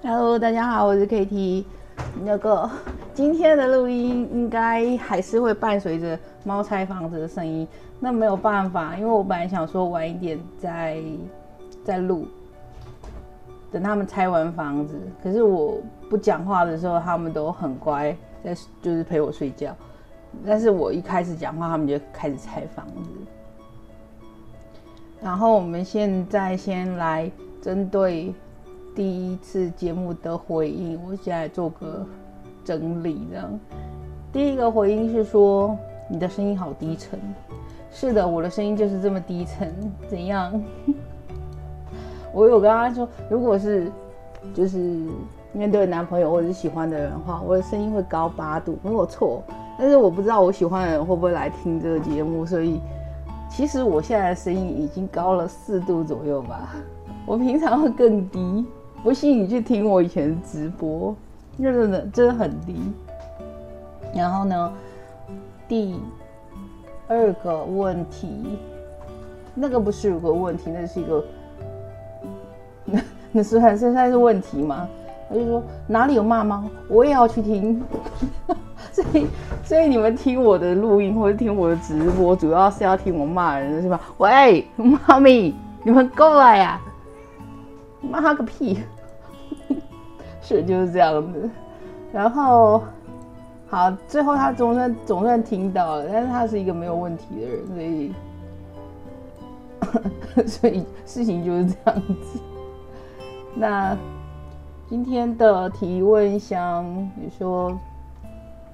Hello，大家好，我是 KT。那个今天的录音应该还是会伴随着猫拆房子的声音，那没有办法，因为我本来想说晚一点再再录，等他们拆完房子。可是我不讲话的时候，他们都很乖，在就是陪我睡觉。但是我一开始讲话，他们就开始拆房子。然后我们现在先来针对。第一次节目的回应，我现在做个整理。这样，第一个回应是说你的声音好低沉。是的，我的声音就是这么低沉。怎样？我有跟他说，如果是就是面对男朋友或者是喜欢的人的话，我的声音会高八度，没有错。但是我不知道我喜欢的人会不会来听这个节目，所以其实我现在的声音已经高了四度左右吧。我平常会更低。不信你去听我以前直播，那真的真的很低。然后呢，第二个问题，那个不是有个问题，那是一个，那 那是还是算是问题吗？他就说哪里有骂猫，我也要去听。所以所以你们听我的录音或者听我的直播，主要是要听我骂人是吧？喂，妈咪，你们过来呀！骂个屁！是就是这样子，然后好，最后他总算总算听到了，但是他是一个没有问题的人，所以 所以事情就是这样子。那今天的提问箱，你说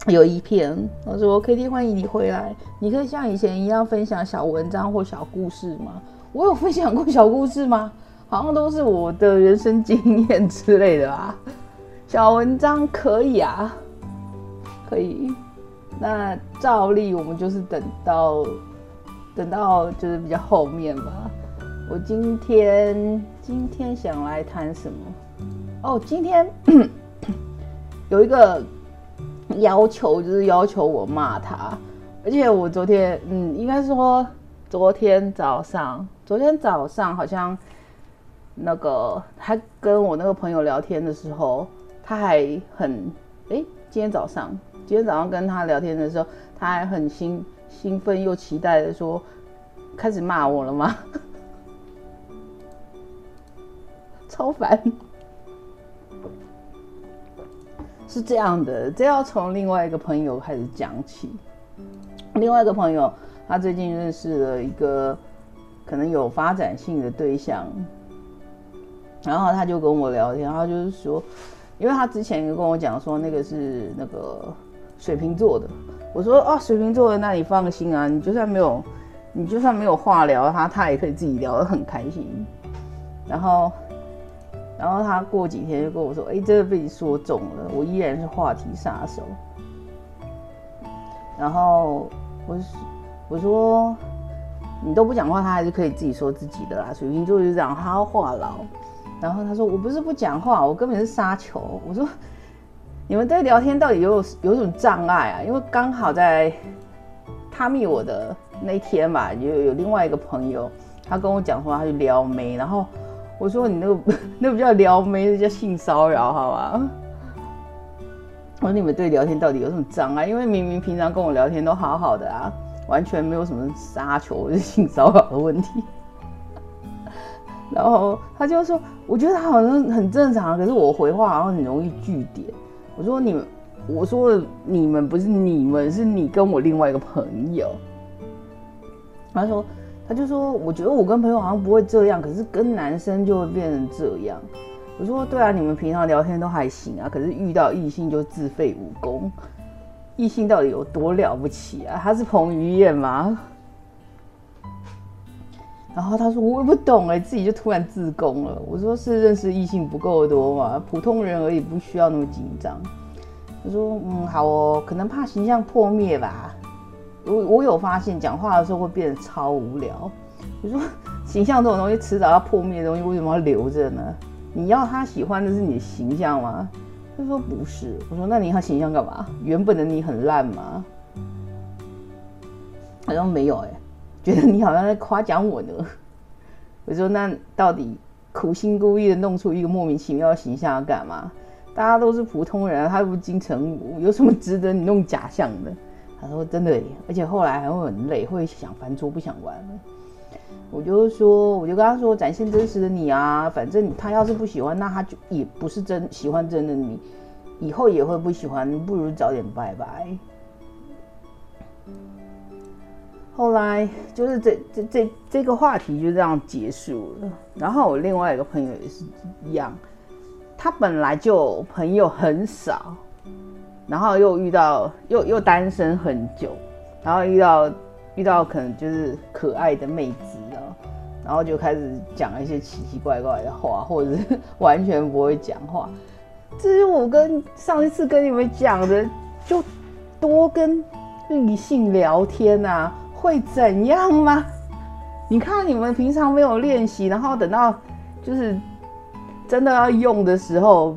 有一篇，我说 K T 欢迎你回来，你可以像以前一样分享小文章或小故事吗？我有分享过小故事吗？好像都是我的人生经验之类的吧。小文章可以啊，可以。那照例我们就是等到等到就是比较后面吧。我今天今天想来谈什么？哦，今天 有一个要求，就是要求我骂他。而且我昨天，嗯，应该说昨天早上，昨天早上好像。那个他跟我那个朋友聊天的时候，他还很哎，今天早上，今天早上跟他聊天的时候，他还很兴兴奋又期待的说，开始骂我了吗？超烦，是这样的，这要从另外一个朋友开始讲起。另外一个朋友，他最近认识了一个可能有发展性的对象。然后他就跟我聊天，他就是说，因为他之前跟我讲说那个是那个水瓶座的，我说啊水瓶座的，那你放心啊，你就算没有，你就算没有话聊，他他也可以自己聊得很开心。然后，然后他过几天就跟我说，哎，这个被你说中了，我依然是话题杀手。然后我我说你都不讲话，他还是可以自己说自己的啦。水瓶座就是这样，他话痨。然后他说：“我不是不讲话，我根本是杀球。”我说：“你们在聊天到底有有什么障碍啊？因为刚好在他密我的那一天吧，有有另外一个朋友，他跟我讲说他去撩妹，然后我说你那个 那不叫撩妹，那叫性骚扰，好吧？我说你们对聊天到底有什么障碍？因为明明平常跟我聊天都好好的啊，完全没有什么杀球或者性骚扰的问题。”然后他就说：“我觉得他好像很正常，可是我回话好像很容易据点。”我说：“你们，我说你们不是你们，是你跟我另外一个朋友。”他说：“他就说，我觉得我跟朋友好像不会这样，可是跟男生就会变成这样。”我说：“对啊，你们平常聊天都还行啊，可是遇到异性就自废武功。异性到底有多了不起啊？他是彭于晏吗？”然后他说：“我也不懂哎，自己就突然自宫了。”我说：“是认识异性不够多嘛？普通人而已，不需要那么紧张。”他说：“嗯，好哦，可能怕形象破灭吧。”我我有发现，讲话的时候会变得超无聊。我说：“形象这种东西，迟早要破灭的东西，为什么要留着呢？你要他喜欢的是你的形象吗？”他说：“不是。”我说：“那你要形象干嘛？原本的你很烂吗？”他说：“没有哎。”觉得你好像在夸奖我呢。我说那到底苦心孤诣的弄出一个莫名其妙的形象要干嘛？大家都是普通人，他又不金城武，有什么值得你弄假象的？他说真的，而且后来还会很累，会想翻桌不想玩。我就说，我就跟他说，展现真实的你啊，反正他要是不喜欢，那他就也不是真喜欢真的你，以后也会不喜欢，不如早点拜拜。后来就是这这这这个话题就这样结束了。然后我另外一个朋友也是一样，他本来就朋友很少，然后又遇到又又单身很久，然后遇到。遇到可能就是可爱的妹子啊，然后就开始讲一些奇奇怪怪的话，或者是完全不会讲话。这是我跟上一次跟你们讲的，就多跟异性聊天啊，会怎样吗？你看你们平常没有练习，然后等到就是真的要用的时候，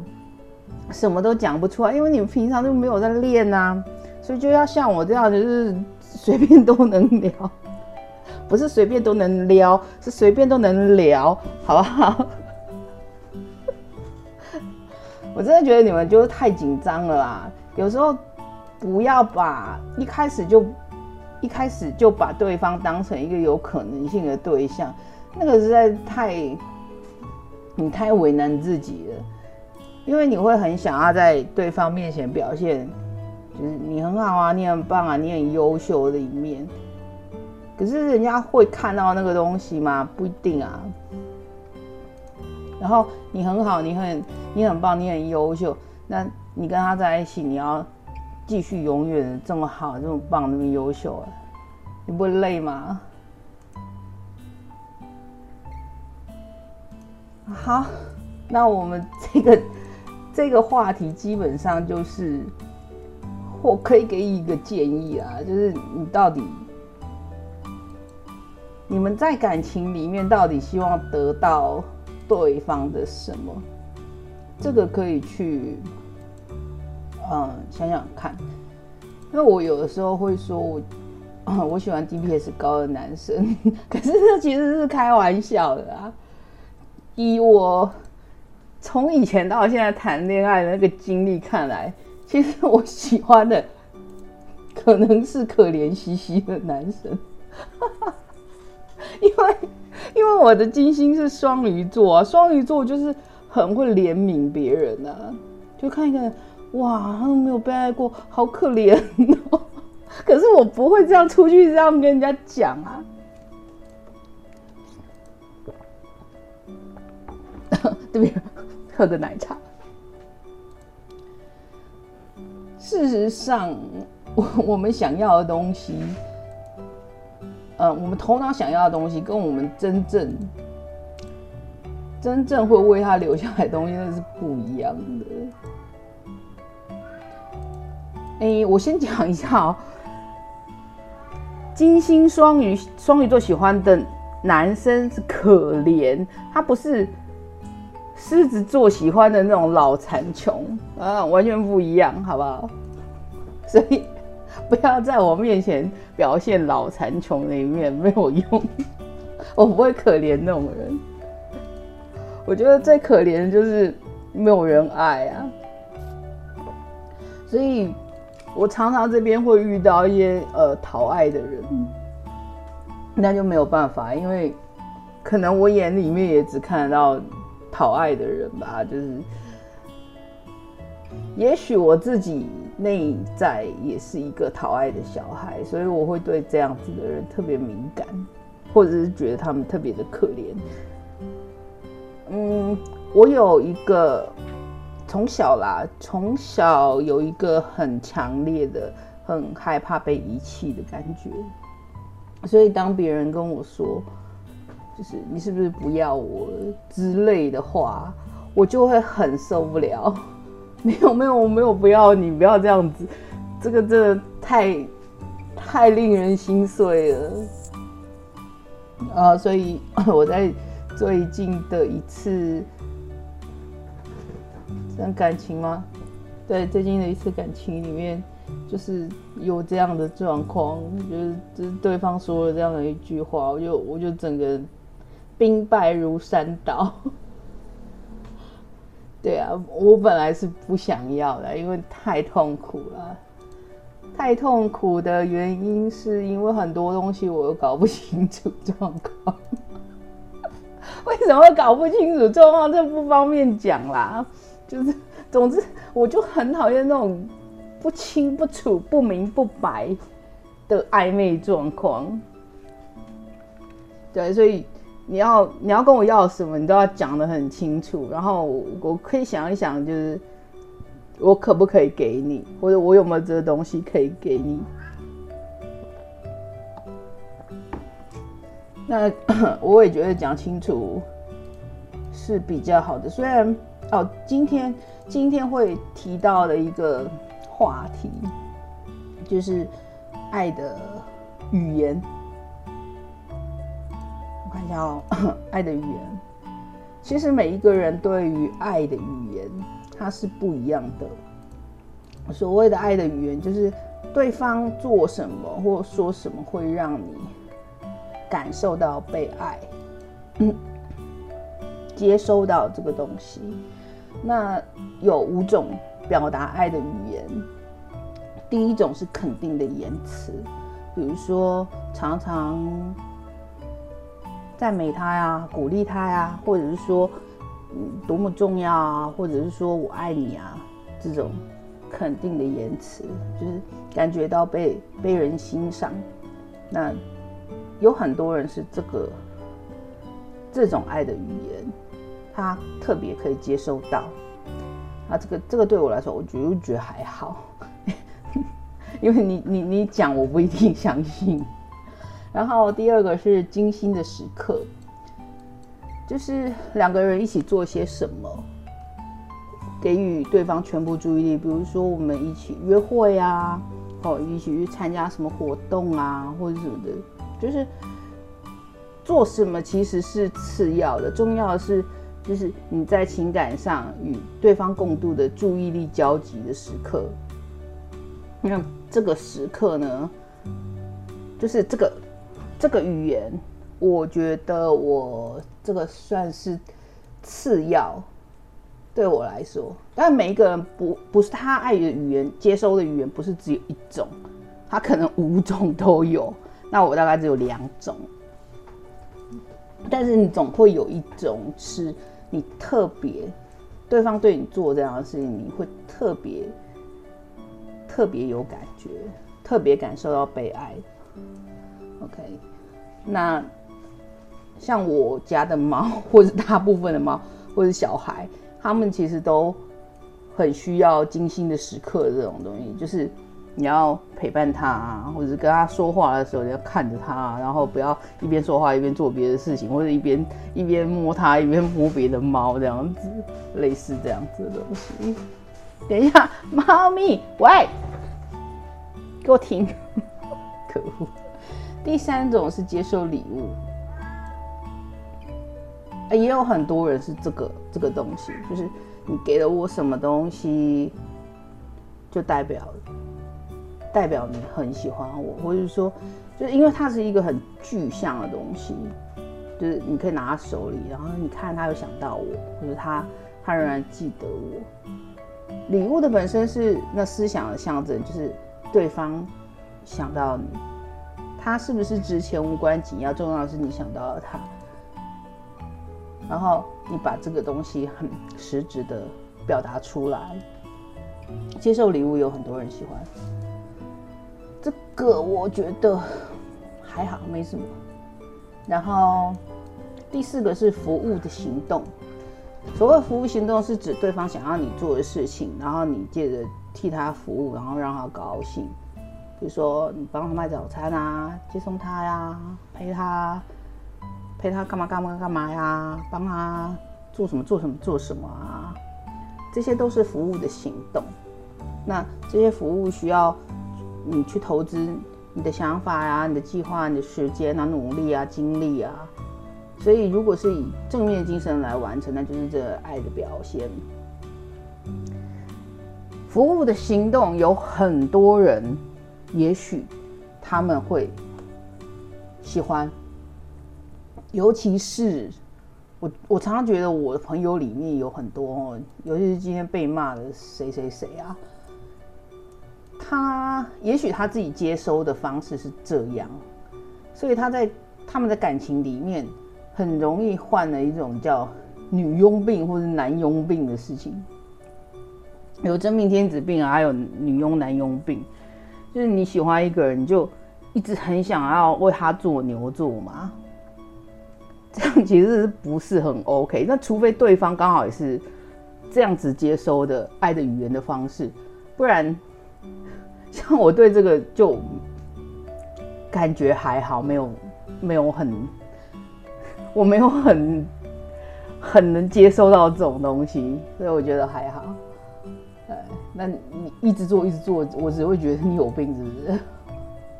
什么都讲不出来，因为你们平常就没有在练啊，所以就要像我这样，就是。随便都能聊，不是随便都能撩，是随便都能聊，好不好？我真的觉得你们就是太紧张了啦。有时候不要把一开始就一开始就把对方当成一个有可能性的对象，那个实在太你太为难自己了。因为你会很想要在对方面前表现。就是你很好啊，你很棒啊，你很优秀的一面。可是人家会看到那个东西吗？不一定啊。然后你很好，你很你很棒，你很优秀。那你跟他在一起，你要继续永远这么好，这么棒，这么优秀，你不会累吗？好，那我们这个这个话题基本上就是。我可以给你一个建议啊，就是你到底，你们在感情里面到底希望得到对方的什么？这个可以去，嗯，想想看。因为我有的时候会说，我 我喜欢 DPS 高的男生，可是这其实是开玩笑的啊。以我从以前到现在谈恋爱的那个经历看来。其实我喜欢的可能是可怜兮兮的男生，因为因为我的金星是双鱼座啊，双鱼座就是很会怜悯别人呐，就看一个哇，他都没有被爱过，好可怜哦。可是我不会这样出去这样跟人家讲啊。对 不对？喝个奶茶。事实上，我 我们想要的东西，呃，我们头脑想要的东西，跟我们真正真正会为他留下来的东西，那是不一样的。哎，我先讲一下哦，金星双鱼双鱼座喜欢的男生是可怜，他不是狮子座喜欢的那种老残穷啊，完全不一样，好不好？所以不要在我面前表现老残穷的一面，没有用。我不会可怜那种人。我觉得最可怜的就是没有人爱啊。所以我常常这边会遇到一些呃讨爱的人，那就没有办法，因为可能我眼里面也只看得到讨爱的人吧。就是也许我自己。内在也是一个讨爱的小孩，所以我会对这样子的人特别敏感，或者是觉得他们特别的可怜。嗯，我有一个从小啦，从小有一个很强烈的、很害怕被遗弃的感觉，所以当别人跟我说，就是你是不是不要我之类的话，我就会很受不了。没有没有我没有不要你不要这样子，这个真的太太令人心碎了 啊！所以 我在最近的一次这感情吗？对，最近的一次感情里面，就是有这样的状况，就是就是对方说了这样的一句话，我就我就整个兵败如山倒。对啊，我本来是不想要的，因为太痛苦了。太痛苦的原因是因为很多东西我又搞不清楚状况。为什么搞不清楚状况？这不方便讲啦。就是，总之，我就很讨厌那种不清不楚、不明不白的暧昧状况。对，所以你要你要跟我要什么，你都要讲的很清楚。然后我可以想一想，就是我可不可以给你，或者我有没有这个东西可以给你。那 我也觉得讲清楚是比较好的。虽然哦，今天今天会提到的一个话题就是爱的语言。我看一下哦，爱的语言。其实每一个人对于爱的语言，它是不一样的。所谓的爱的语言，就是对方做什么或说什么会让你。感受到被爱，接收到这个东西，那有五种表达爱的语言。第一种是肯定的言辞，比如说常常赞美他呀，鼓励他呀，或者是说嗯多么重要啊，或者是说我爱你啊，这种肯定的言辞，就是感觉到被被人欣赏。那有很多人是这个这种爱的语言，他特别可以接收到。啊，这个这个对我来说，我觉得觉得还好，因为你你你讲，我不一定相信。然后第二个是精心的时刻，就是两个人一起做些什么，给予对方全部注意力。比如说我们一起约会啊，哦，一起去参加什么活动啊，或者什么的。就是做什么其实是次要的，重要的是就是你在情感上与对方共度的注意力交集的时刻。那这个时刻呢，就是这个这个语言，我觉得我这个算是次要，对我来说。但每一个人不不是他爱的语言，接收的语言不是只有一种，他可能五种都有。那我大概只有两种，但是你总会有一种是你特别，对方对你做这样的事情，你会特别特别有感觉，特别感受到被爱。OK，那像我家的猫，或者大部分的猫，或者小孩，他们其实都很需要精心的时刻这种东西，就是。你要陪伴他，或者跟他说话的时候，你要看着他，然后不要一边说话一边做别的事情，或者一边一边摸他一边摸别的猫这样子，类似这样子的东西。等一下，猫咪，喂，给我停！可恶。第三种是接受礼物，也有很多人是这个这个东西，就是你给了我什么东西，就代表。代表你很喜欢我，或者是说，就是因为它是一个很具象的东西，就是你可以拿在手里，然后你看他有想到我，或者他他仍然记得我。礼物的本身是那思想的象征，就是对方想到你，他是不是值钱无关紧要，重要的是你想到了他，然后你把这个东西很实质的表达出来。接受礼物有很多人喜欢。这个我觉得还好，没什么。然后第四个是服务的行动。所谓服务行动，是指对方想要你做的事情，然后你借着替他服务，然后让他高兴。比如说你帮他买早餐啊，接送他呀，陪他陪他干嘛干嘛干嘛呀，帮他做什么做什么做什么啊，这些都是服务的行动。那这些服务需要。你去投资你的想法呀，你的计划，你的时间啊，努力啊，精力啊，所以如果是以正面精神来完成，那就是这爱的表现。服务的行动有很多人，也许他们会喜欢，尤其是我我常常觉得我的朋友里面有很多，尤其是今天被骂的谁谁谁啊，他也许他自己接收的方式是这样，所以他在他们的感情里面很容易患了一种叫女佣病或者男佣病的事情，有真命天子病啊，还有女佣男佣病，就是你喜欢一个人，就一直很想要为他做牛做马。这样其实不是很 OK？那除非对方刚好也是这样子接收的爱的语言的方式，不然 像我对这个就感觉还好，没有没有很，我没有很很能接收到这种东西，所以我觉得还好。呃，那你一直做一直做，我只会觉得你有病，是不是？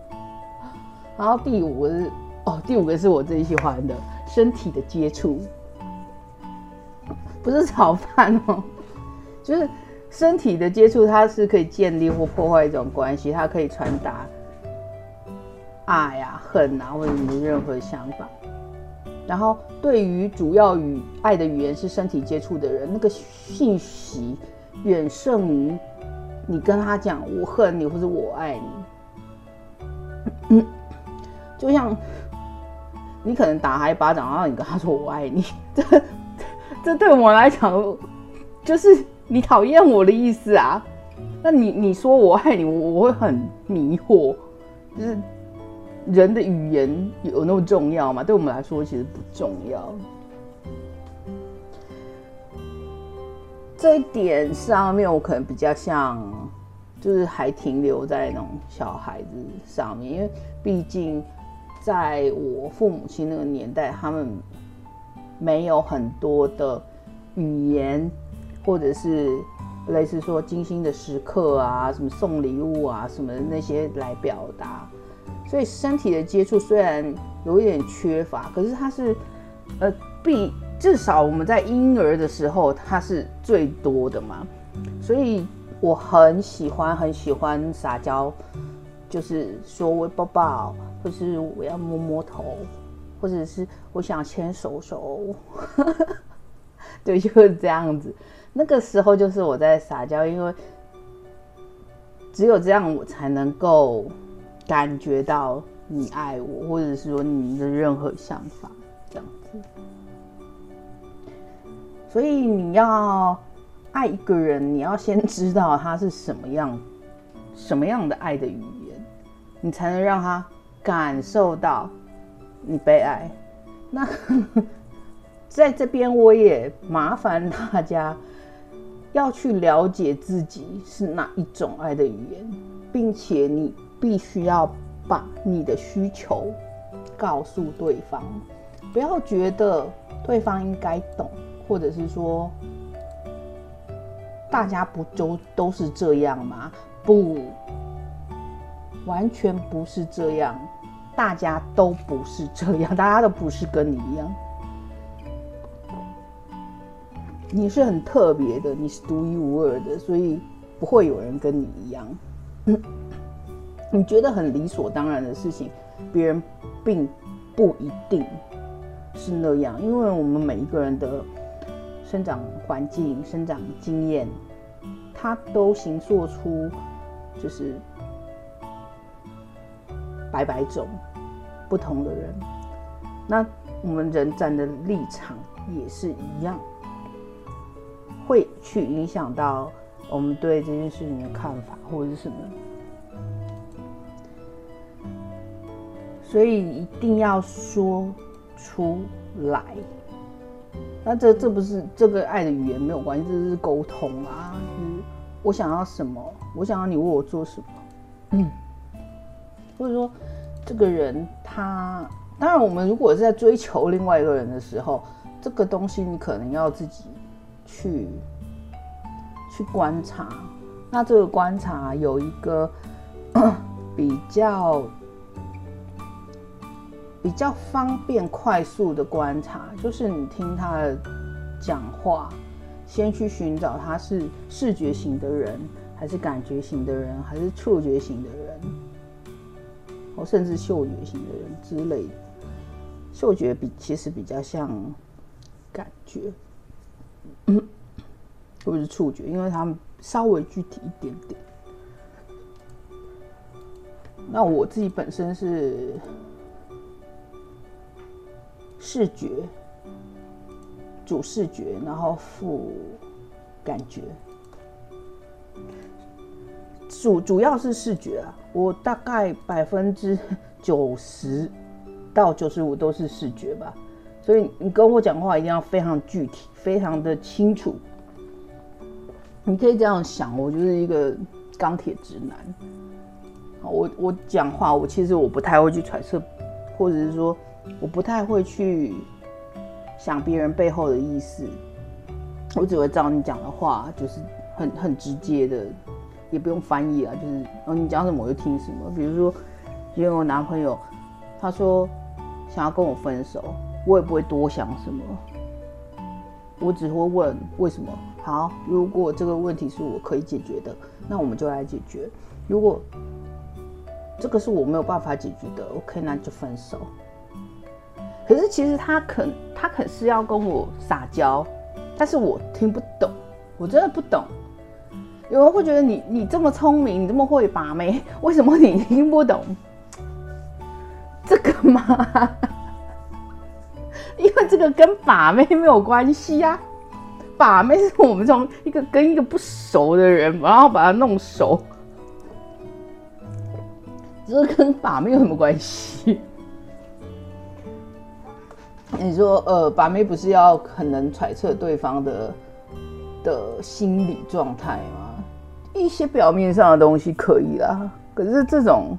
然后第五个是哦，第五个是我最喜欢的。身体的接触 不是炒饭哦，就是身体的接触，它是可以建立或破坏一种关系，它可以传达爱啊、恨啊，或者你的任何想法。然后，对于主要与爱的语言是身体接触的人，那个信息远胜于你跟他讲“我恨你”或者“我爱你”。就像。你可能打他一巴掌，然后你跟他说“我爱你”，这这对我来讲就是你讨厌我的意思啊。那你你说我爱你，我我会很迷惑，就是人的语言有那么重要吗？对我们来说其实不重要。这一点上面，我可能比较像，就是还停留在那种小孩子上面，因为毕竟。在我父母亲那个年代，他们没有很多的语言，或者是类似说精心的时刻啊，什么送礼物啊，什么那些来表达。所以身体的接触虽然有一点缺乏，可是它是呃，必至少我们在婴儿的时候，它是最多的嘛。所以我很喜欢很喜欢撒娇，就是说我抱抱。或是我要摸摸头，或者是我想牵手手，对，就是这样子。那个时候就是我在撒娇，因为只有这样我才能够感觉到你爱我，或者是说你的任何想法，这样子。所以你要爱一个人，你要先知道他是什么样、什么样的爱的语言，你才能让他。感受到你被爱，那 在这边我也麻烦大家要去了解自己是哪一种爱的语言，并且你必须要把你的需求告诉对方，不要觉得对方应该懂，或者是说大家不都都是这样吗？不，完全不是这样。大家都不是这样，大家都不是跟你一样。你是很特别的，你是独一无二的，所以不会有人跟你一样。你觉得很理所当然的事情，别人并不一定是那样，因为我们每一个人的生长环境、生长经验，它都形塑出就是。百百种不同的人，那我们人站的立场也是一样，会去影响到我们对这件事情的看法或者是什么，所以一定要说出来。那这这不是这个爱的语言没有关系，这是沟通啊。就是我想要什么，我想要你为我做什么，嗯。或者说，这个人他当然，我们如果是在追求另外一个人的时候，这个东西你可能要自己去去观察。那这个观察有一个比较比较方便、快速的观察，就是你听他的讲话，先去寻找他是视觉型的人，还是感觉型的人，还是触觉型的人。或甚至嗅觉型的人之类的，嗅觉比其实比较像感觉，或者是触觉，因为他们稍微具体一点点。那我自己本身是视觉主视觉，然后副感觉，主主要是视觉啊。我大概百分之九十到九十五都是视觉吧，所以你跟我讲话一定要非常具体，非常的清楚。你可以这样想，我就是一个钢铁直男。我我讲话，我其实我不太会去揣测，或者是说，我不太会去想别人背后的意思。我只会照你讲的话，就是很很直接的，也不用翻译啊，就是哦你讲什么我就听什么。比如说，因为我男朋友他说想要跟我分手，我也不会多想什么，我只会问为什么。好，如果这个问题是我可以解决的，那我们就来解决。如果这个是我没有办法解决的，OK，那就分手。可是其实他肯，他肯是要跟我撒娇，但是我听不懂，我真的不懂。有人会觉得你你这么聪明，你这么会把妹，为什么你听不懂 这个吗？因为这个跟把妹没有关系呀，把妹是我们从一个跟一个不熟的人，然后把他弄熟。这跟把妹有什么关系？你说，呃，把妹不是要很能揣测对方的的心理状态吗？一些表面上的东西可以啦，可是这种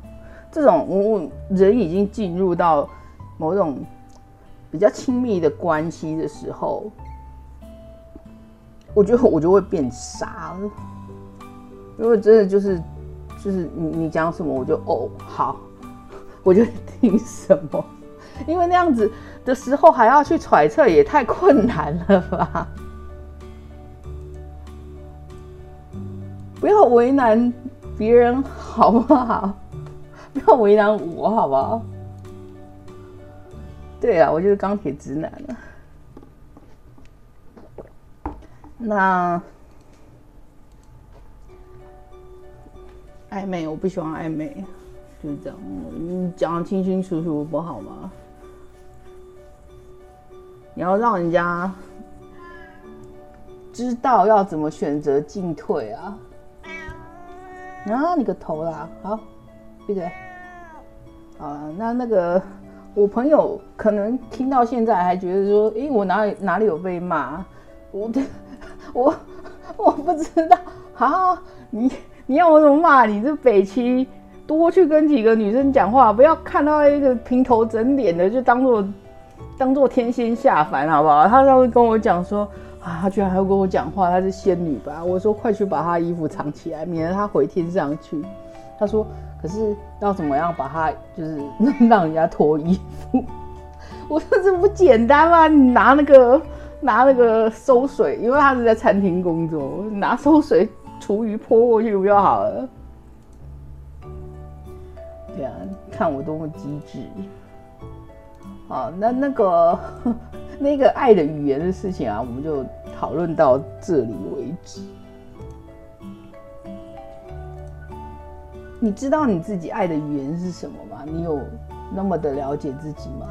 这种，我人已经进入到某种比较亲密的关系的时候，我觉得 我就会变傻了，因为真的就是。就是你你讲什么我就哦好，我就听什么，因为那样子的时候还要去揣测也太困难了吧？不要为难别人好不好？不要为难我好不好？对啊，我就是钢铁直男了。那。暧昧，我不喜欢暧昧，就是这样。你讲的清清楚楚不好吗？你要让人家知道要怎么选择进退啊！啊，你个头啦！好，闭嘴。好了，那那个我朋友可能听到现在还觉得说，诶，我哪里哪里有被骂？我的我 我不知道。好，你。你要我怎么骂你？这北七多去跟几个女生讲话，不要看到一个平头整脸的就当做当做天仙下凡，好不好？他他会跟我讲说啊，他居然还要跟我讲话，她是仙女吧？我说快去把她衣服藏起来，免得她回天上去。他说可是要怎么样把它就是 让人家脱衣服？我说这不简单吗？你拿那个拿那个收水，因为他是在餐厅工作，拿收水。厨余泼过去不就好了？对啊，看我多么机智！好，那那个 那个爱的语言的事情啊，我们就讨论到这里为止。你知道你自己爱的语言是什么吗？你有那么的了解自己吗？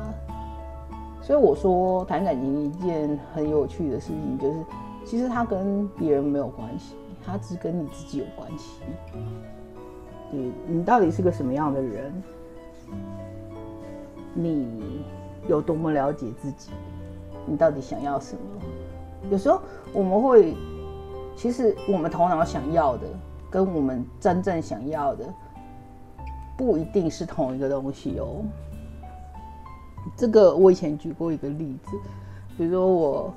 所以我说，谈感情一件很有趣的事情，就是其实它跟别人没有关系。它只跟你自己有关系，你你到底是个什么样的人？你有多么了解自己？你到底想要什么？有时候我们会，其实我们头脑想要的，跟我们真正想要的，不一定是同一个东西哦。这个我以前举过一个例子，比如说我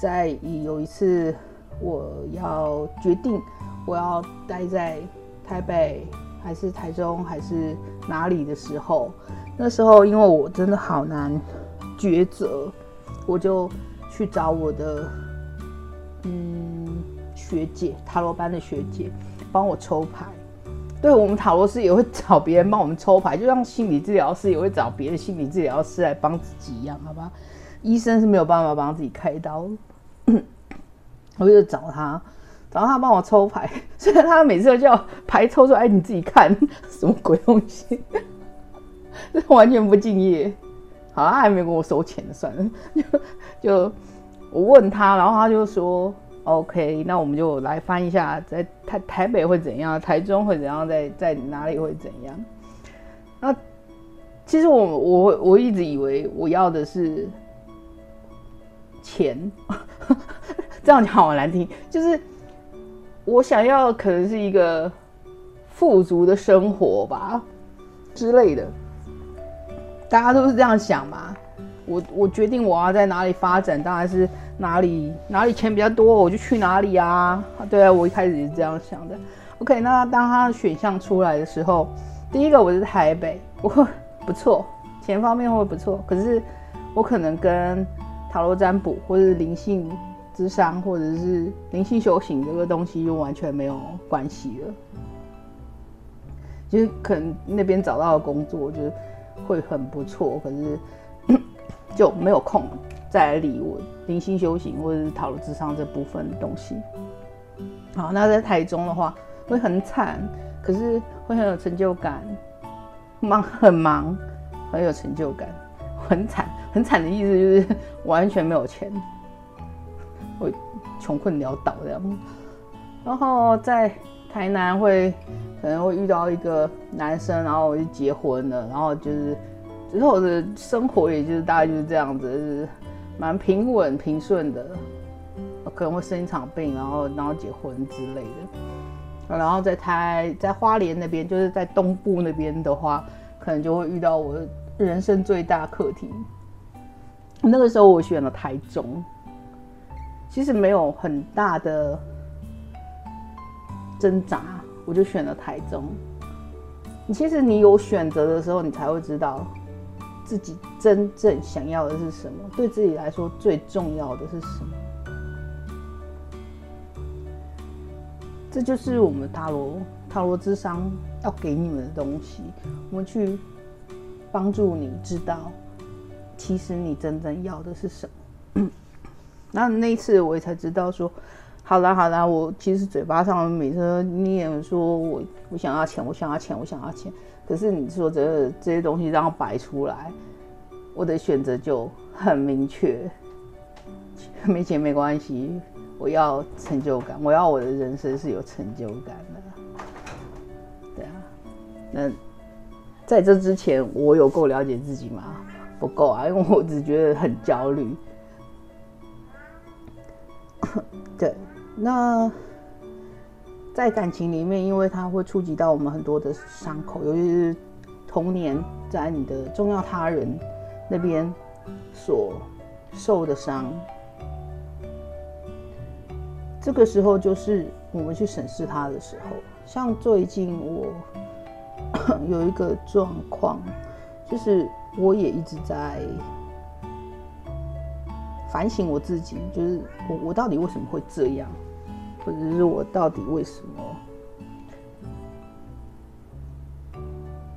在有一次。我要决定我要待在台北还是台中还是哪里的时候，那时候因为我真的好难抉择，我就去找我的嗯学姐塔罗班的学姐帮我抽牌。对我们塔罗师也会找别人帮我们抽牌，就像心理治疗师也会找别的心理治疗师来帮自己一样，好吧？医生是没有办法帮自己开刀，我就找他，找他帮我抽牌，虽然他每次都叫牌抽出来，你自己看 什么鬼东西，这 完全不敬业。好，他还没跟我收钱，算了，就就我问他，然后他就说 OK，那我们就来翻一下，在台台北会怎样，台中会怎样，在在哪里会怎样？那其实我我我一直以为我要的是。钱，这样讲好难听，就是我想要可能是一个富足的生活吧之类的，大家都是这样想嘛。我我决定我要在哪里发展，当然是哪里哪里钱比较多，我就去哪里啊。对啊，我一开始也是这样想的。OK，那当他的选项出来的时候，第一个我是台北，我不错，钱方面会不错，可是我可能跟塔罗占卜，或者是灵性智商，或者是灵性修行这个东西，就完全没有关系了。就是可能那边找到的工作，就是会很不错，可是就没有空再来理我灵性修行或者是讨论智商这部分的东西。好，那在台中的话，会很惨，可是会很有成就感，忙很忙，很有成就感。很惨，很惨的意思就是完全没有钱，会穷困潦倒这样。然后在台南会可能会遇到一个男生，然后我就结婚了，然后就是之后的生活也就是大概就是这样子，是蛮平稳平顺的。可能会生一场病，然后然后结婚之类的。然后在台在花莲那边，就是在东部那边的话，可能就会遇到我。人生最大课题，那个时候我选了台中，其实没有很大的挣扎，我就选了台中。其实你有选择的时候，你才会知道自己真正想要的是什么，对自己来说最重要的是什么。这就是我们塔罗塔罗智商要给你们的东西，我们去。帮助你知道，其实你真正要的是什么。那那一次我也才知道说，好啦好啦，我其实嘴巴上每次念说我我想要钱，我想要钱，我想要钱。可是你说这这些东西让我摆出来，我的选择就很明确，没钱没关系，我要成就感，我要我的人生是有成就感的。对啊，那。在这之前，我有够了解自己吗？不够啊，因为我只觉得很焦虑。对，那在感情里面，因为它会触及到我们很多的伤口，尤其是童年在你的重要他人那边所受的伤。这个时候就是我们去审视它的时候。像最近我。有一个状况，就是我也一直在反省我自己，就是我我到底为什么会这样，或者是我到底为什么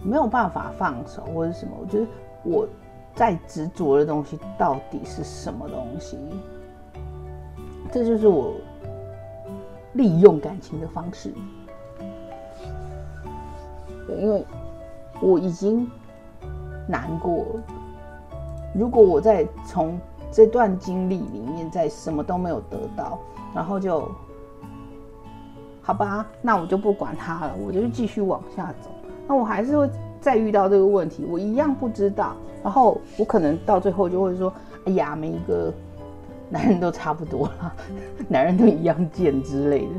没有办法放手，或者什么？我觉得我在执着的东西到底是什么东西？这就是我利用感情的方式。对，因为我已经难过。如果我在从这段经历里面，在什么都没有得到，然后就好吧，那我就不管他了，我就继续往下走。那我还是会再遇到这个问题，我一样不知道。然后我可能到最后就会说：“哎呀，每一个 男人都差不多了，男人都一样贱之类的。”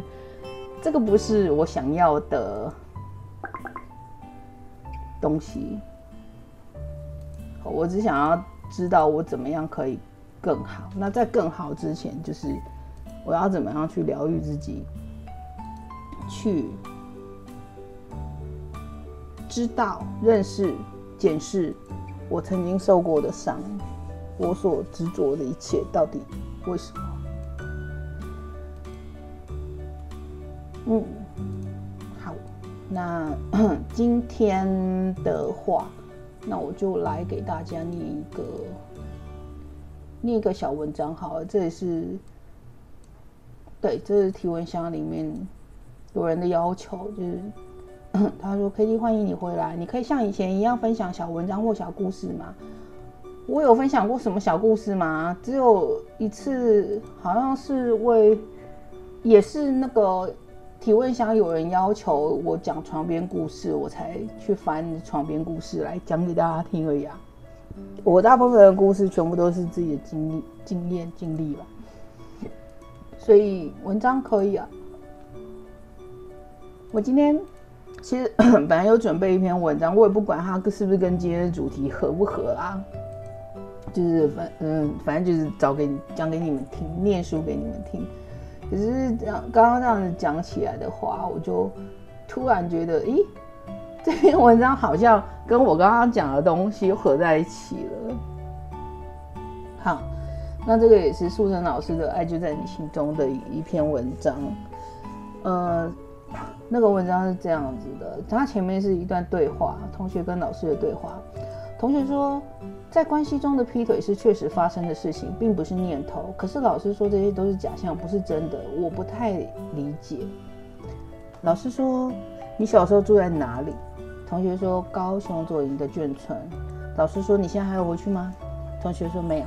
这个不是我想要的。东西，我只想要知道我怎么样可以更好。那在更好之前，就是我要怎么样去疗愈自己，去知道、认识、检视我曾经受过的伤，我所执着的一切到底为什么？嗯。好那 今天的话，那我就来给大家念一个念一个小文章好了，这也是对，这是提问箱里面有人的要求，就是他说 K T 欢迎你回来，你可以像以前一样分享小文章或小故事吗？我有分享过什么小故事吗？只有一次，好像是为也是那个提问箱有人要求我讲床边故事，我才去翻床边故事来讲给大家听而已啊。我大部分的故事全部都是自己的经历、经验、经历吧，所以文章可以啊。我今天其实 本来有准备一篇文章，我也不管它是不是跟今天的主题合不合啊。就是反嗯，反正就是找给讲给你们听，念书给你们听。可是这样刚刚这样子讲起来的话，我就突然觉得，咦，这篇文章好像跟我刚刚讲的东西合在一起了。好，那这个也是素贞老师的《爱就在你心中》的一篇文章。呃，那个文章是这样子的，它前面是一段对话，同学跟老师的对话。同学说，在关系中的劈腿是确实发生的事情，并不是念头。可是老师说这些都是假象，不是真的，我不太理解。老师说，你小时候住在哪里？同学说高雄左营的眷村。老师说你现在还有回去吗？同学说没有。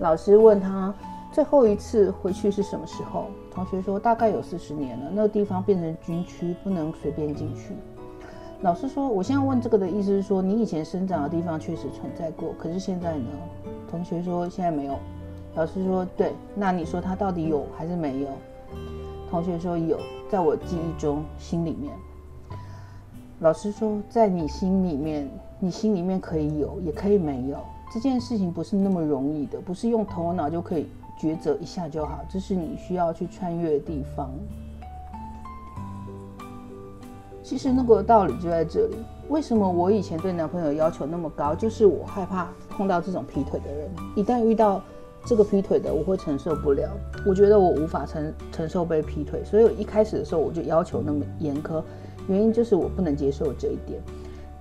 老师问他最后一次回去是什么时候？同学说大概有四十年了，那个地方变成军区，不能随便进去。老师说：“我现在问这个的意思是说，你以前生长的地方确实存在过，可是现在呢？”同学说：“现在没有。”老师说：“对，那你说他到底有还是没有？”同学说：“有，在我记忆中，心里面。”老师说：“在你心里面，你心里面可以有，也可以没有。这件事情不是那么容易的，不是用头脑就可以抉择一下就好，这是你需要去穿越的地方。”其实那个道理就在这里。为什么我以前对男朋友要求那么高？就是我害怕碰到这种劈腿的人。一旦遇到这个劈腿的，我会承受不了。我觉得我无法承承受被劈腿，所以一开始的时候我就要求那么严苛。原因就是我不能接受这一点。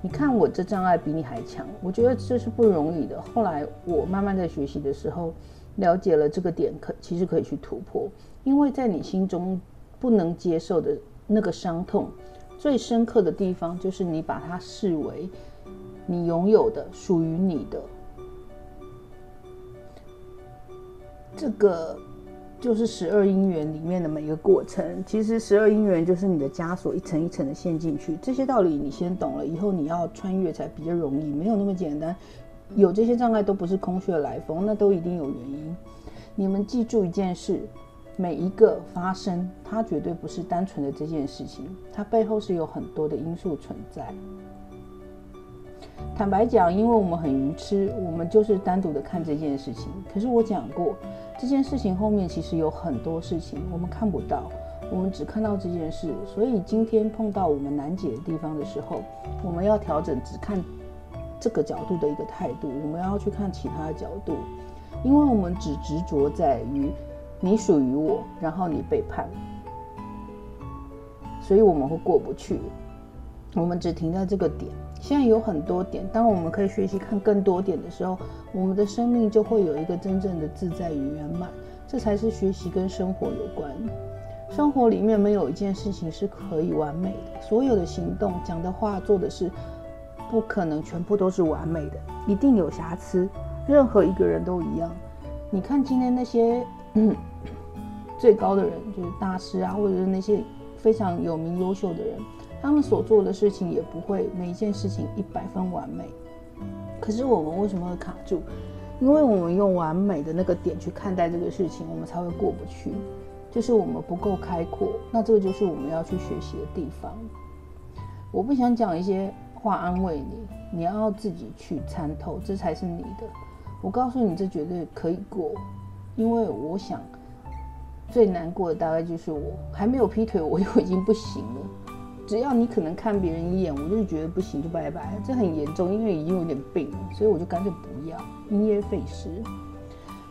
你看我这障碍比你还强，我觉得这是不容易的。后来我慢慢在学习的时候，了解了这个点可其实可以去突破。因为在你心中不能接受的那个伤痛。最深刻的地方就是你把它视为你拥有的、属于你的。这个就是十二因缘里面的每一个过程。其实十二因缘就是你的枷锁一层一层的陷进去。这些道理你先懂了，以后你要穿越才比较容易，没有那么简单。有这些障碍都不是空穴来风，那都一定有原因。你们记住一件事。每一个发生，它绝对不是单纯的这件事情，它背后是有很多的因素存在。坦白讲，因为我们很愚痴，我们就是单独的看这件事情。可是我讲过，这件事情后面其实有很多事情我们看不到，我们只看到这件事。所以今天碰到我们难解的地方的时候，我们要调整只看这个角度的一个态度，我们要去看其他的角度，因为我们只执着在于。你属于我，然后你背叛，所以我们会过不去。我们只停在这个点。现在有很多点，当我们可以学习看更多点的时候，我们的生命就会有一个真正的自在与圆满。这才是学习跟生活有关。生活里面没有一件事情是可以完美的，所有的行动、讲的话、做的事，不可能全部都是完美的，一定有瑕疵。任何一个人都一样。你看今天那些。最高的人就是大师啊，或者是那些非常有名、优秀的人，他们所做的事情也不会每一件事情一百分完美。可是我们为什么会卡住？因为我们用完美的那个点去看待这个事情，我们才会过不去。就是我们不够开阔，那这个就是我们要去学习的地方。我不想讲一些话安慰你，你要自己去参透，这才是你的。我告诉你，这绝对可以过，因为我想。最难过的大概就是我还没有劈腿，我就已经不行了。只要你可能看别人一眼，我就觉得不行就拜拜，这很严重，因为已经有点病了，所以我就干脆不要，因噎废食。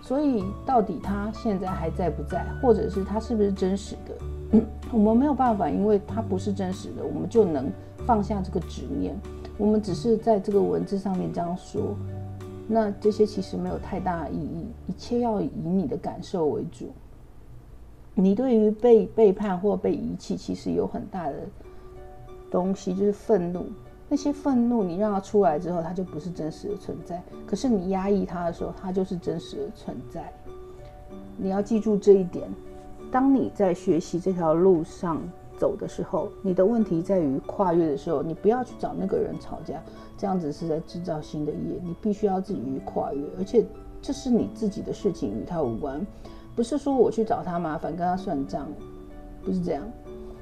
所以到底他现在还在不在，或者是他是不是真实的，我们没有办法，因为它不是真实的，我们就能放下这个执念。我们只是在这个文字上面这样说，那这些其实没有太大意义，一切要以你的感受为主。你对于被背叛或被遗弃，其实有很大的东西，就是愤怒。那些愤怒，你让它出来之后，它就不是真实的存在。可是你压抑它的时候，它就是真实的存在。你要记住这一点。当你在学习这条路上走的时候，你的问题在于跨越的时候，你不要去找那个人吵架，这样子是在制造新的业。你必须要自己去跨越，而且这是你自己的事情，与他无关。不是说我去找他麻烦，跟他算账，不是这样。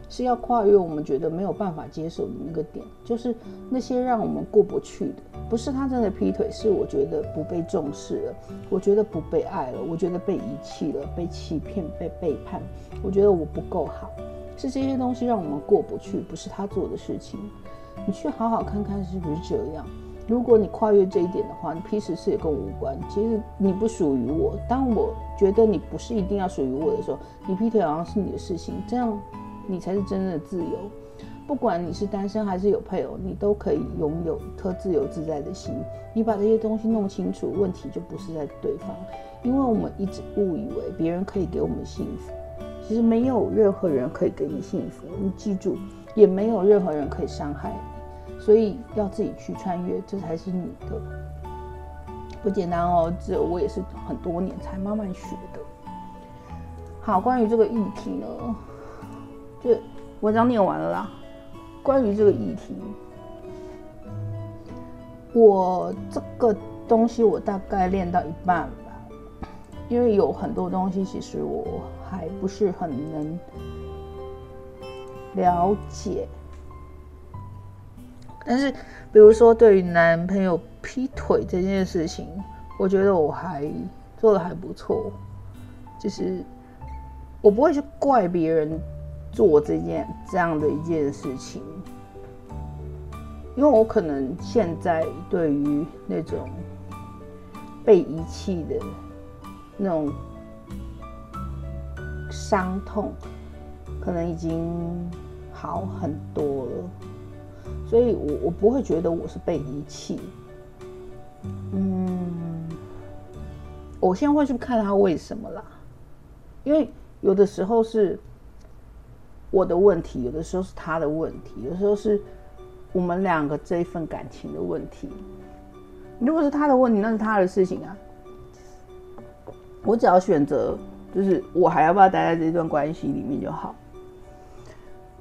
是要跨越我们觉得没有办法接受的那个点，就是那些让我们过不去的，不是他真的劈腿，是我觉得不被重视了，我觉得不被爱了，我觉得被遗弃了，被欺骗，被背叛，我觉得我不够好，是这些东西让我们过不去，不是他做的事情。你去好好看看是不是这样。如果你跨越这一点的话，你劈十次也跟我无关。其实你不属于我，当我觉得你不是一定要属于我的时候，你劈腿好像是你的事情，这样。你才是真正的自由，不管你是单身还是有配偶，你都可以拥有一颗自由自在的心。你把这些东西弄清楚，问题就不是在对方，因为我们一直误以为别人可以给我们幸福，其实没有任何人可以给你幸福。你记住，也没有任何人可以伤害你，所以要自己去穿越，这才是你的。不简单哦，这我也是很多年才慢慢学的。好，关于这个议题呢？就文章念完了啦。关于这个议题，我这个东西我大概练到一半吧，因为有很多东西其实我还不是很能了解。但是，比如说对于男朋友劈腿这件事情，我觉得我还做的还不错，就是我不会去怪别人。做这件这样的一件事情，因为我可能现在对于那种被遗弃的那种伤痛，可能已经好很多了，所以我我不会觉得我是被遗弃。嗯，我现在会去看他为什么啦，因为有的时候是。我的问题有的时候是他的问题，有时候是我们两个这一份感情的问题。如果是他的问题，那是他的事情啊。我只要选择，就是我还要不要待在这段关系里面就好。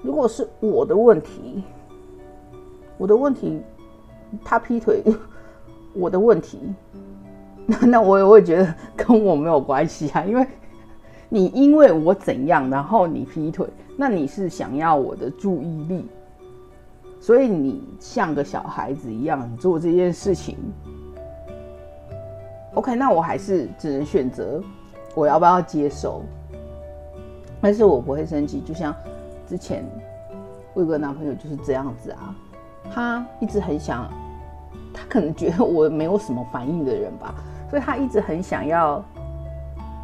如果是我的问题，我的问题，他劈腿，我的问题，那那我也会觉得跟我没有关系啊，因为。你因为我怎样，然后你劈腿，那你是想要我的注意力，所以你像个小孩子一样做这件事情。OK，那我还是只能选择我要不要接受，但是我不会生气。就像之前我有个男朋友就是这样子啊，他一直很想，他可能觉得我没有什么反应的人吧，所以他一直很想要。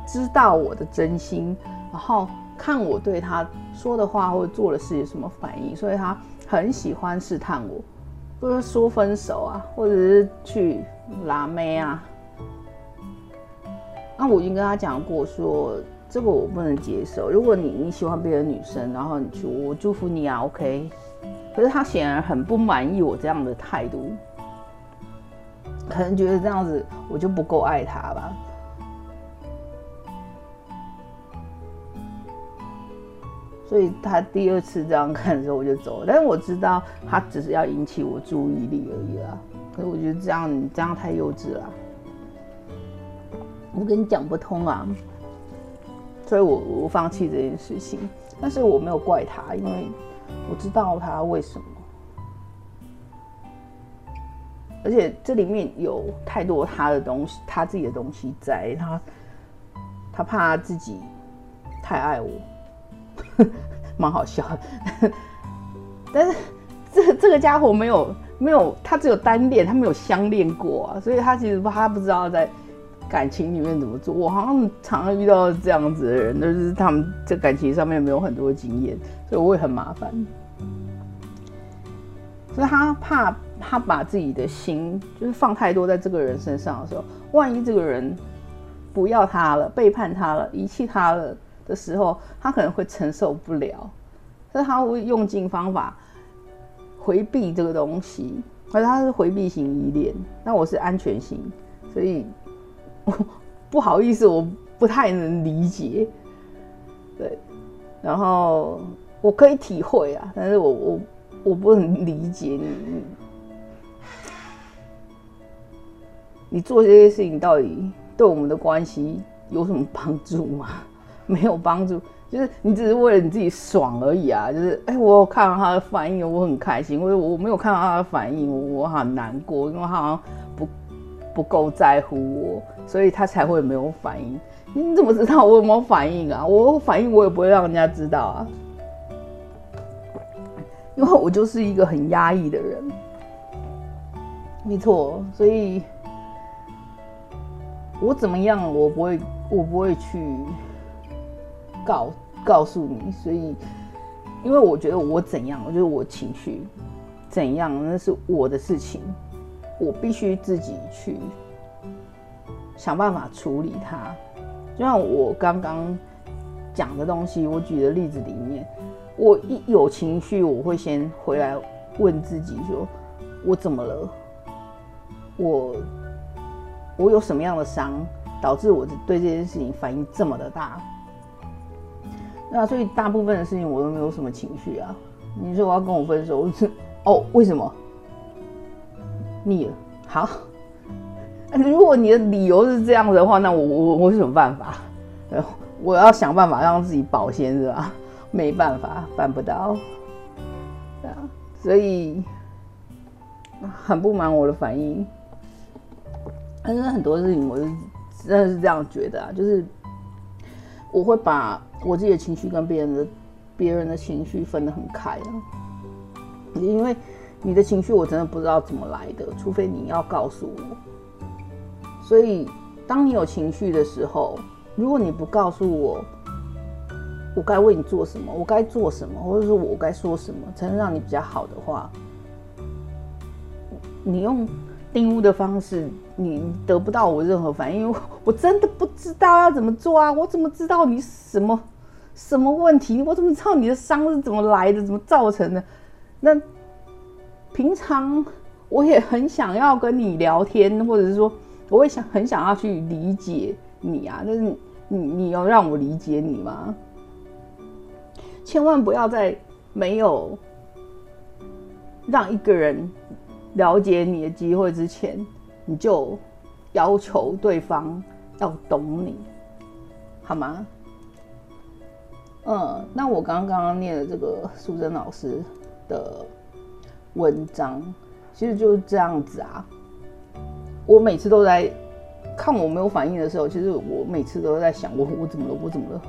知道我的真心，然后看我对他说的话或者做的事有什么反应，所以他很喜欢试探我，不是说分手啊，或者是去拉妹啊。那我已经跟他讲过，说这个我不能接受。如果你你喜欢别的女生，然后你去，我祝福你啊，OK。可是他显然很不满意我这样的态度，可能觉得这样子我就不够爱他吧。所以他第二次这样看的时候，我就走了。但是我知道他只是要引起我注意力而已啦。可是我觉得这样这样太幼稚了，我跟你讲不通啊。所以我我放弃这件事情。但是我没有怪他，因为我知道他为什么。而且这里面有太多他的东西，他自己的东西在他，他怕自己太爱我。蛮好笑的，但是这这个家伙没有没有，他只有单恋，他没有相恋过啊，所以他其实他不知道在感情里面怎么做。我好像常常遇到这样子的人，就是他们在感情上面没有很多经验，所以我也很麻烦。所以他怕他把自己的心就是放太多在这个人身上的时候，万一这个人不要他了、背叛他了、遗弃他了的时候，他可能会承受不了，所以他会用尽方法回避这个东西。而他是回避型依恋，那我是安全型，所以不好意思，我不太能理解。对，然后我可以体会啊，但是我我我不能理解你，你做这些事情到底对我们的关系有什么帮助吗？没有帮助。就是你只是为了你自己爽而已啊！就是哎，我有看到他的反应，我很开心；，我我没有看到他的反应，我我很难过，因为他好像不不够在乎我，所以他才会没有反应。你怎么知道我有没有反应啊？我反应我也不会让人家知道啊，因为我就是一个很压抑的人，没错。所以我怎么样，我不会，我不会去告。告诉你，所以，因为我觉得我怎样，我觉得我情绪怎样，那是我的事情，我必须自己去想办法处理它。就像我刚刚讲的东西，我举的例子里面，我一有情绪，我会先回来问自己：说我怎么了？我我有什么样的伤，导致我对这件事情反应这么的大？那所以大部分的事情我都没有什么情绪啊。你说我要跟我分手，我是哦，为什么？腻了。好，如果你的理由是这样子的话，那我我我有什么办法？我要想办法让自己保鲜是吧？没办法，办不到。对啊，所以很不满我的反应。但是很多事情我是真的是这样觉得啊，就是我会把。我自己的情绪跟别人的别人的情绪分得很开啊，因为你的情绪我真的不知道怎么来的，除非你要告诉我。所以，当你有情绪的时候，如果你不告诉我，我该为你做什么，我该做什么，或者说我该说什么才能让你比较好的话，你用定物的方式，你得不到我任何反应，我真的不知道要怎么做啊！我怎么知道你什么？什么问题？我怎么知道你的伤是怎么来的，怎么造成的？那平常我也很想要跟你聊天，或者是说，我也想很想要去理解你啊。但是你你要让我理解你吗？千万不要在没有让一个人了解你的机会之前，你就要求对方要懂你，好吗？嗯，那我刚刚刚念的这个苏贞老师的文章，其实就是这样子啊。我每次都在看我没有反应的时候，其实我每次都在想，我我怎么了？我怎么了？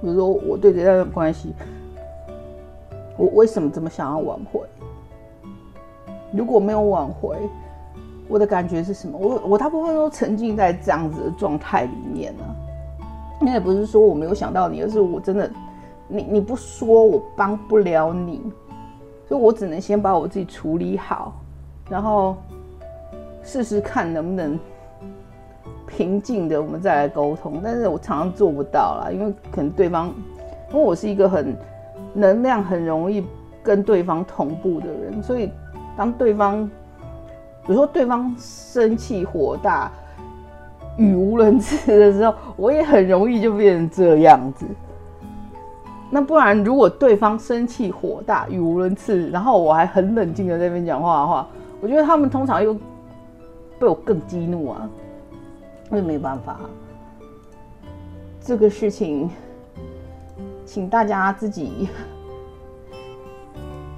比如说我对这段关系，我为什么这么想要挽回？如果没有挽回，我的感觉是什么？我我大部分都沉浸在这样子的状态里面呢。那也不是说我没有想到你，而是我真的，你你不说我帮不了你，所以我只能先把我自己处理好，然后试试看能不能平静的我们再来沟通。但是我常常做不到啦，因为可能对方，因为我是一个很能量很容易跟对方同步的人，所以当对方，比如说对方生气火大。语无伦次的时候，我也很容易就变成这样子。那不然，如果对方生气火大、语无伦次，然后我还很冷静的在那边讲话的话，我觉得他们通常又被我更激怒啊。那没办法，这个事情，请大家自己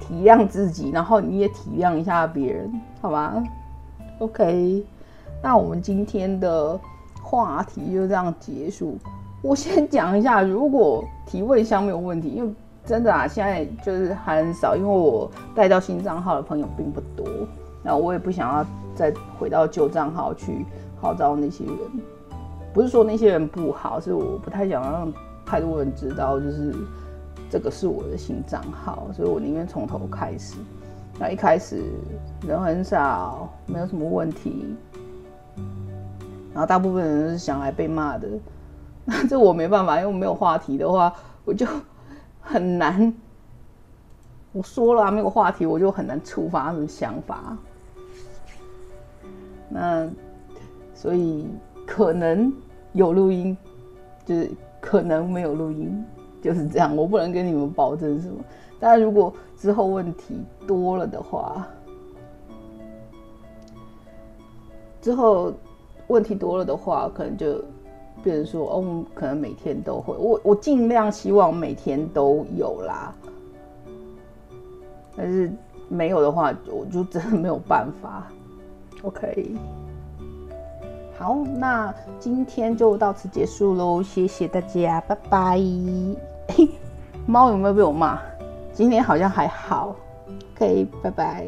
体谅自己，然后你也体谅一下别人，好吧？OK。那我们今天的话题就这样结束。我先讲一下，如果提问箱没有问题，因为真的啊，现在就是还很少，因为我带到新账号的朋友并不多。那我也不想要再回到旧账号去号召那些人。不是说那些人不好，是我不太想让太多人知道，就是这个是我的新账号，所以我宁愿从头开始。那一开始人很少，没有什么问题，然后大部分人是想来被骂的，那 这我没办法，因为没有话题的话，我就很难。我说了没有话题，我就很难触发什么想法。那所以可能有录音，就是可能没有录音，就是这样。我不能跟你们保证什么。但如果之后问题多了的话，之后问题多了的话，可能就变成说，哦，可能每天都会。我我尽量希望每天都有啦。但是没有的话，我就真的没有办法。OK，好，那今天就到此结束喽，谢谢大家，拜拜。猫有没有被我骂？今天好像还好。OK，拜拜。